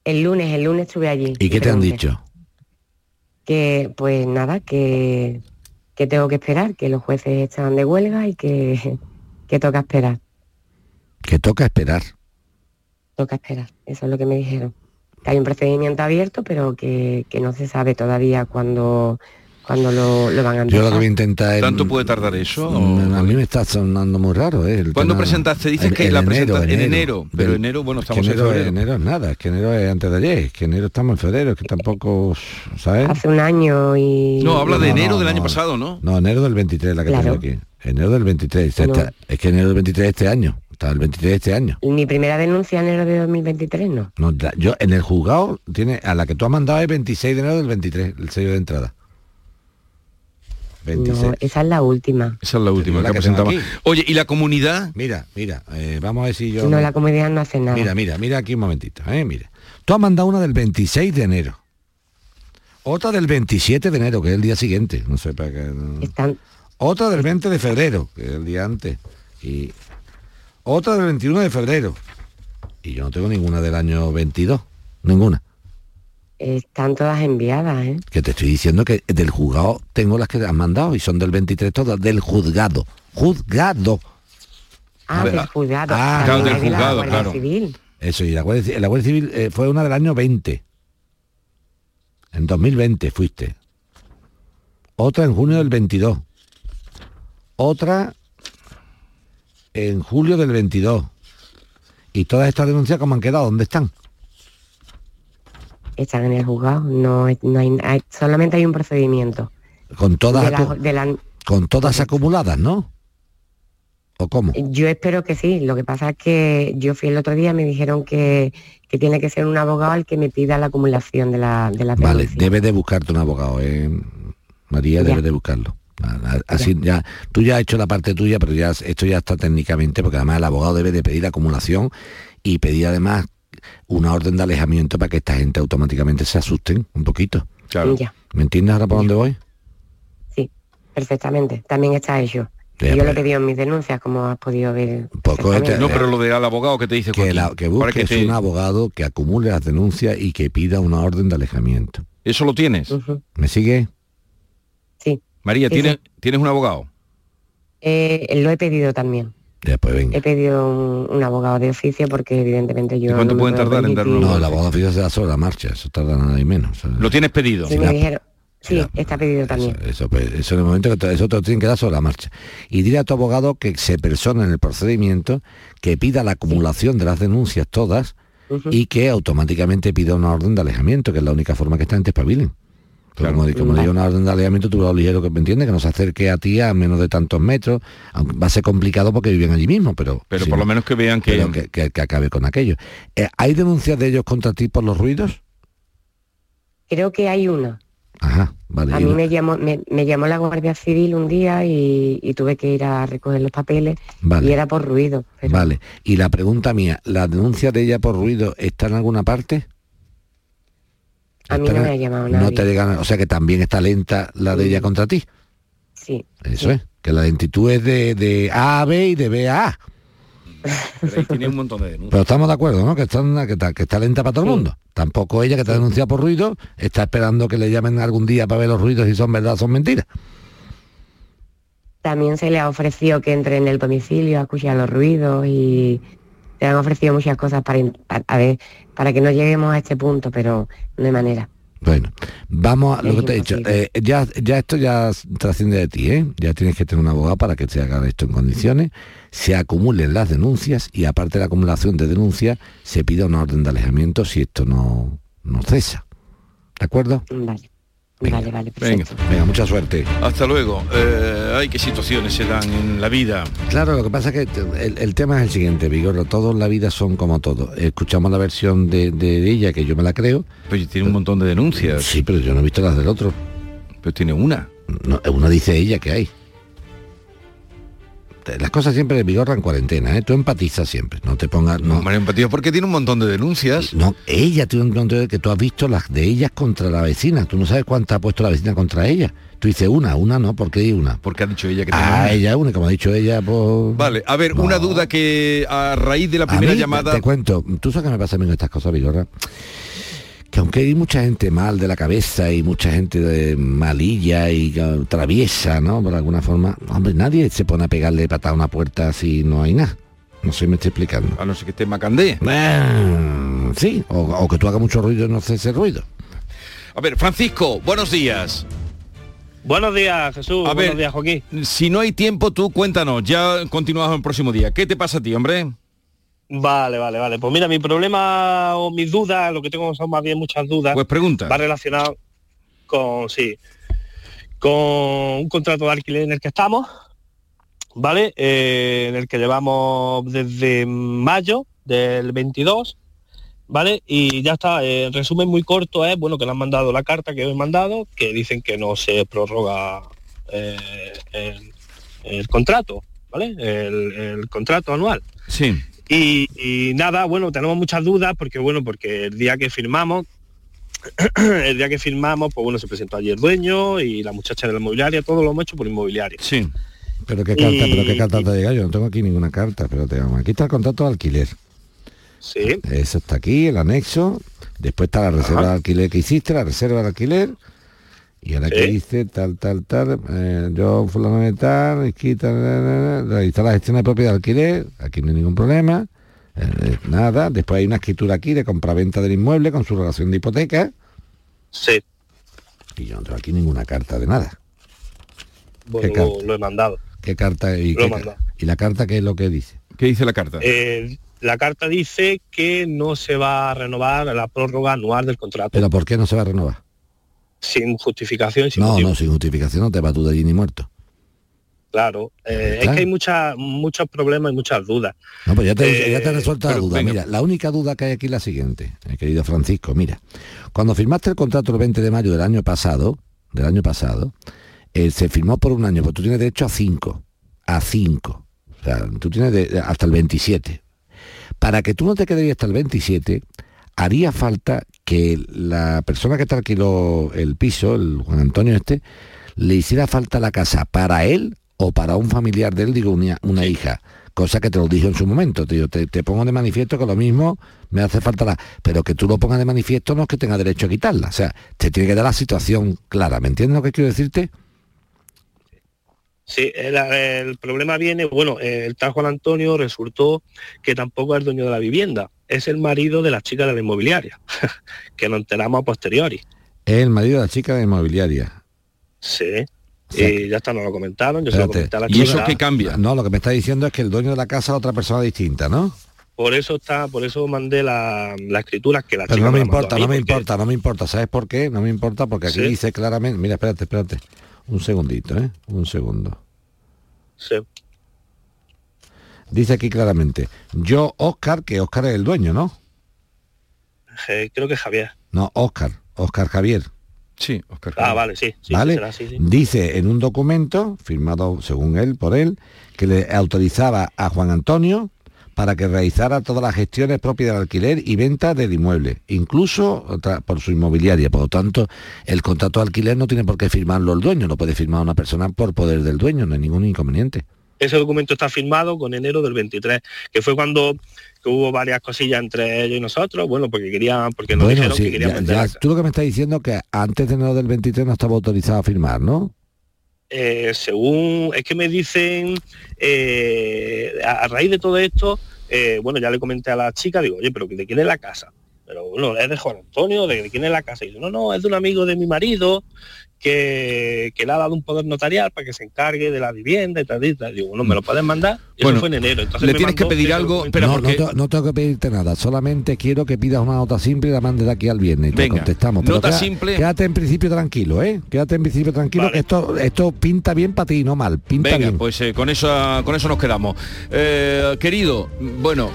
El lunes, el lunes estuve allí. ¿Y qué te han dicho? Que, pues nada, que, que tengo que esperar, que los jueces están de huelga y que, que toca esperar. Que toca esperar. Toca esperar. Eso es lo que me dijeron. Que hay un procedimiento abierto, pero que, que no se sabe todavía cuándo, cuándo lo, lo van a Yo empezar. lo que voy a intentar es... ¿Tanto puede tardar eso? Mm, A mí me está sonando muy raro, ¿eh? el ¿Cuándo tema- presentaste? Dices en- que en la enero, presenta- en enero, pero Del- enero, bueno, es que estamos en enero, febrero. enero es nada, es que enero es antes de ayer, es que enero estamos en febrero, es que tampoco, ¿sabes? Hace un año y... No, habla de No, enero no, del año pasado, ¿no? No, enero del 23 la que Claro. tengo aquí. Enero del 23. No. Está- es que enero del 23 de este año. Está el 23 de este año. Mi primera denuncia enero de 2023, ¿no? No, yo en el juzgado tiene a la que tú has mandado es 26 de enero del 23, el sello de entrada. 26. No, esa es la última. Esa es la última la que, que aquí. Oye, ¿y la comunidad? Mira, mira, eh, vamos a ver si yo. No, la comunidad no hace nada. Mira, mira, mira aquí un momentito, eh, mira. Tú has mandado una del 26 de enero. Otra del 27 de enero, que es el día siguiente. No sé para qué. no. Están... Otra del 20 de febrero, que es el día antes. Y otra del 21 de febrero. Y yo no tengo ninguna del año 22. Ninguna. Están todas enviadas, ¿eh? Que te estoy diciendo que del juzgado tengo las que has mandado y son del 23 todas. Del juzgado. Juzgado. Ah, ver, del juzgado. ah, claro, del la claro. Civil. Eso, y la Guardia, la Guardia Civil eh, fue una del año 20. En 2020 fuiste. Otra en junio del 22. Otra en julio del 22. Y todas estas denuncias, ¿cómo han quedado? ¿Dónde están? Están en el juzgado. No, no hay, hay- solamente hay un procedimiento. Con todas, De la- acu- de la- con todas acumuladas, ¿no? ¿O cómo? yo espero que sí. Lo que pasa es que yo fui el otro día, me dijeron que, que tiene que ser un abogado el que me pida la acumulación de la, de la Vale, debes de buscarte un abogado, ¿eh? María, Ya. debes de buscarlo. Así ya, tú ya has hecho la parte tuya, pero ya esto ya está técnicamente, porque además el abogado debe de pedir acumulación y pedir además una orden de alejamiento para que esta gente automáticamente se asusten un poquito. Claro. Ya, ¿Me entiendes ahora por dónde voy? perfectamente. También está Y yo lo pues. he pedido en mis denuncias, como has podido ver. Poco este- No, pero lo de al abogado que te dice que, la- que para busques te- un abogado que acumule las denuncias y que pida una orden de alejamiento. ¿Eso lo tienes? ¿Me sigue? Sí. María, Sí, ¿tienes, sí. ¿tienes un abogado? Eh, lo he pedido también. Ya, pues venga. He pedido un, un abogado de oficio porque evidentemente yo... cuánto no pueden puedo tardar en dar un No, el abogado de oficio se da sobre la marcha, eso tarda nada y menos. ¿Lo tienes pedido? Sí, me dijeron, Sí, está pedido también. Eso, pues, eso en el momento que te- eso te lo tienen que dar sobre la marcha. Y dile a tu abogado que se persona en el procedimiento, que pida la acumulación de las denuncias todas y que automáticamente pida una orden de alejamiento, que es la única forma que esta gente espabilen. Pero como, como diga una orden de alejamiento, tú lo ligero que me entiendes, que no se acerque a ti a menos de tantos metros, aunque va a ser complicado porque viven allí mismo, pero... Pero sí, por lo menos que vean que... pero que, que- que acabe con aquello. Eh, ¿Hay denuncias de ellos contra ti por los ruidos? Creo que hay una. Ajá, vale. A mí me llamó, me, me llamó la Guardia Civil un día y, y tuve que ir a recoger los papeles Vale. y era por ruido. Vale. Y la pregunta mía, ¿la denuncia de ella por ruido está en alguna parte? A mí no Está- me ha llamado No nadie. te llegan, o sea que también está lenta la de ella contra ti. Sí. Eso es, que la lentitud es de, de A a B y de B a A. Pero ahí tiene un montón de denuncias. Pero estamos de acuerdo, ¿no? Que está, que está, que está lenta para todo el mundo. Tampoco ella que te ha denunciado por ruido está esperando que le llamen algún día para ver los ruidos si son verdad o son mentiras. También se le ha ofrecido que entre en el domicilio a escuchar los ruidos y le han ofrecido muchas cosas para, para- a ver, para que no lleguemos a este punto, pero no hay manera. Bueno, vamos a lo Es que te he dicho. Eh, ya, ya esto ya trasciende de ti, ¿eh? Ya tienes que tener un abogado para que se haga esto en condiciones, se acumulen las denuncias y aparte de la acumulación de denuncias, se pida una orden de alejamiento si esto no, no cesa. ¿De acuerdo? Vale. Vale, vale, Venga. Venga, mucha suerte. Hasta luego. Eh, ay, qué situaciones se dan en la vida. Claro, lo que pasa es que el, el tema es el siguiente, Vigorra, todos en la vida son como todos. Escuchamos la versión de, de ella, que yo me la creo. Pues tiene un montón de denuncias. Sí, pero yo no he visto las del otro. Pero tiene una. No, una dice ella que hay. Las cosas siempre de Vigorra en cuarentena, ¿eh? Tú empatizas siempre, no te pongas... No, Hombre, empatía porque tiene un montón de denuncias. no, ella tiene un montón de que tú has visto las de ellas contra la vecina. Tú no sabes cuántas ha puesto la vecina contra ella. Tú dices una, una no, ¿por qué una? Porque ha dicho ella que Ah, una. ella una, como ha dicho ella, pues... Vale, a ver, una duda que a raíz de la A primera mí, llamada... Te cuento, tú sabes que me pasa a mí con estas cosas, Vigorra. Que aunque hay mucha gente mal de la cabeza y mucha gente de malilla y eh, traviesa, ¿no? Por alguna forma, hombre, nadie se pone a pegarle patada a una puerta si no hay nada. No sé, me estoy explicando. A no ser que esté macandé. Eh, sí, o, o que tú hagas mucho ruido y no haces ese ruido. A ver, Francisco, buenos días. Buenos días, Jesús. A Buenos ver, días, Joaquín. Si no hay tiempo, tú cuéntanos. Ya continuamos el próximo día. ¿Qué te pasa a ti, hombre? Vale, vale, vale. Pues mira, mi problema o mis dudas, lo que tengo son más bien muchas dudas. Pues pregunta. Va relacionado con, sí, con un contrato de alquiler en el que estamos, ¿vale? Eh, en el que llevamos desde mayo del 22, ¿vale? Y ya está. eh, en resumen muy corto es, bueno, que le han mandado la carta que he mandado, que dicen que no se prorroga eh, el, el contrato, ¿vale? El, el contrato anual. Sí. Y, y nada, bueno, tenemos muchas dudas porque, bueno, porque el día que firmamos, el día que firmamos, pues bueno, se presentó allí el dueño y la muchacha de la inmobiliaria, todo lo hemos hecho por inmobiliaria. Sí. Pero qué carta, Y- pero qué carta te llega, yo no tengo aquí ninguna carta, pero te vamos. Aquí está el contrato de alquiler. Sí. Eso está aquí, el anexo. Después está la reserva de alquiler que hiciste, la reserva de alquiler. Y ahora que Sí. dice tal, tal, tal, eh, yo fulano de tal, realizar la gestión de propiedad de alquiler, aquí no hay ningún problema, eh, nada. Después hay una escritura aquí de compraventa del inmueble con su relación de hipoteca. Sí. Y yo no tengo aquí ninguna carta de nada. Bueno, ¿Qué lo, carta? lo he mandado. ¿Qué carta y, Lo qué he ca- mandado. y la carta qué es lo que dice? ¿Qué dice la carta? Eh, la carta dice que no se va a renovar la prórroga anual del contrato, Pero ¿por qué no se va a renovar? Sin justificación, sin No, motivo. no, sin justificación no te vas tú de allí ni muerto. Claro, eh, es que hay muchas muchos problemas y muchas dudas. No, pues ya te, Eh, ya te he resuelto la duda. venga. Mira, la única duda que hay aquí es la siguiente, eh, querido Francisco. Mira, cuando firmaste el contrato el 20 de mayo del año pasado, del año pasado, eh, se firmó por un año, pues tú tienes derecho a cinco, a cinco. O sea, tú tienes de- hasta el 27. Para que tú no te quedes hasta el 27, haría falta que la persona que te alquiló el piso, el Juan Antonio este, le hiciera falta la casa para él o para un familiar de él, digo, una, una hija. Cosa que te lo dije en su momento, tío. Te, te pongo de manifiesto que lo mismo me hace falta la... Pero que tú lo pongas de manifiesto no es que tenga derecho a quitarla. O sea, te tiene que dar la situación clara. ¿Me entiendes lo que quiero decirte? Sí, el, el problema viene, bueno, el tal Juan Antonio resultó que tampoco es el dueño de la vivienda, es el marido de la chica de la inmobiliaria, que nos enteramos a posteriori. Es el marido de la chica de inmobiliaria. Sí. Y ya está, nos lo comentaron, yo se lo Espérate. comenté a la ¿Y chica. eso qué cambia? No, lo que me está diciendo es que el dueño de la casa es otra persona distinta, ¿no? Por eso está, por eso mandé la, la escritura que la Pero chica no me la importa, no me porque- importa, no me importa. ¿Sabes por qué? No me importa porque aquí Sí. dice claramente... Mira, espérate, espérate. Un segundito, ¿eh? Un segundo. Sí. Dice aquí claramente, yo, Oscar, que Oscar es el dueño, ¿no? Eh, creo que Javier. No, Oscar, Oscar Javier. Sí, Oscar Ah, vale, sí. sí, ¿Vale? sí, será así, sí. Dice en un documento, firmado según él, por él, que le autorizaba a Juan Antonio para que realizara todas las gestiones propias del alquiler y venta del inmueble, incluso por su inmobiliaria. Por lo tanto, el contrato de alquiler no tiene por qué firmarlo el dueño, lo puede firmar una persona por poder del dueño, no hay ningún inconveniente. Ese documento está firmado con enero del 23, que fue cuando que hubo varias cosillas entre ellos y nosotros, bueno, porque querían, porque nos Bueno, dijeron sí, que querían ya- ya, tú lo que me estás diciendo es que antes de enero del 23 no estaba autorizado a firmar, ¿no? Eh, según es que me dicen eh, a, raíz de todo esto eh, bueno ya le comenté a la chica digo oye pero de quién es la casa pero bueno es de Juan Antonio de, de quién es la casa y dice no no es de un amigo de mi marido que, que le ha dado un poder notarial para que se encargue de la vivienda y tal y tal digo bueno me lo pueden mandar y Bueno, eso fue en enero entonces le me tienes que pedir algo, espera, no, porque- no, no tengo que pedirte nada, solamente quiero que pidas una nota simple y la mandes de aquí al viernes y te contestamos. Pero nota queda- simple. Quédate en principio tranquilo, ¿eh? Quédate en principio tranquilo, que esto, esto pinta bien para ti, no mal, pinta Venga, bien. pues eh, con, eso, con eso nos quedamos. Eh, querido, bueno,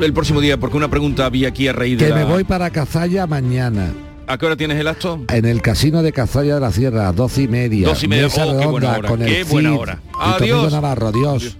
el próximo día, porque una pregunta había aquí a raíz de que la- me voy para Cazalla mañana. ¿A qué hora tienes el acto? En el casino de Cazalla de la Sierra, dos y media. Dos y media. Mesa Oh, qué buena redonda hora, con el qué buena hora. Adiós. Navarro, adiós.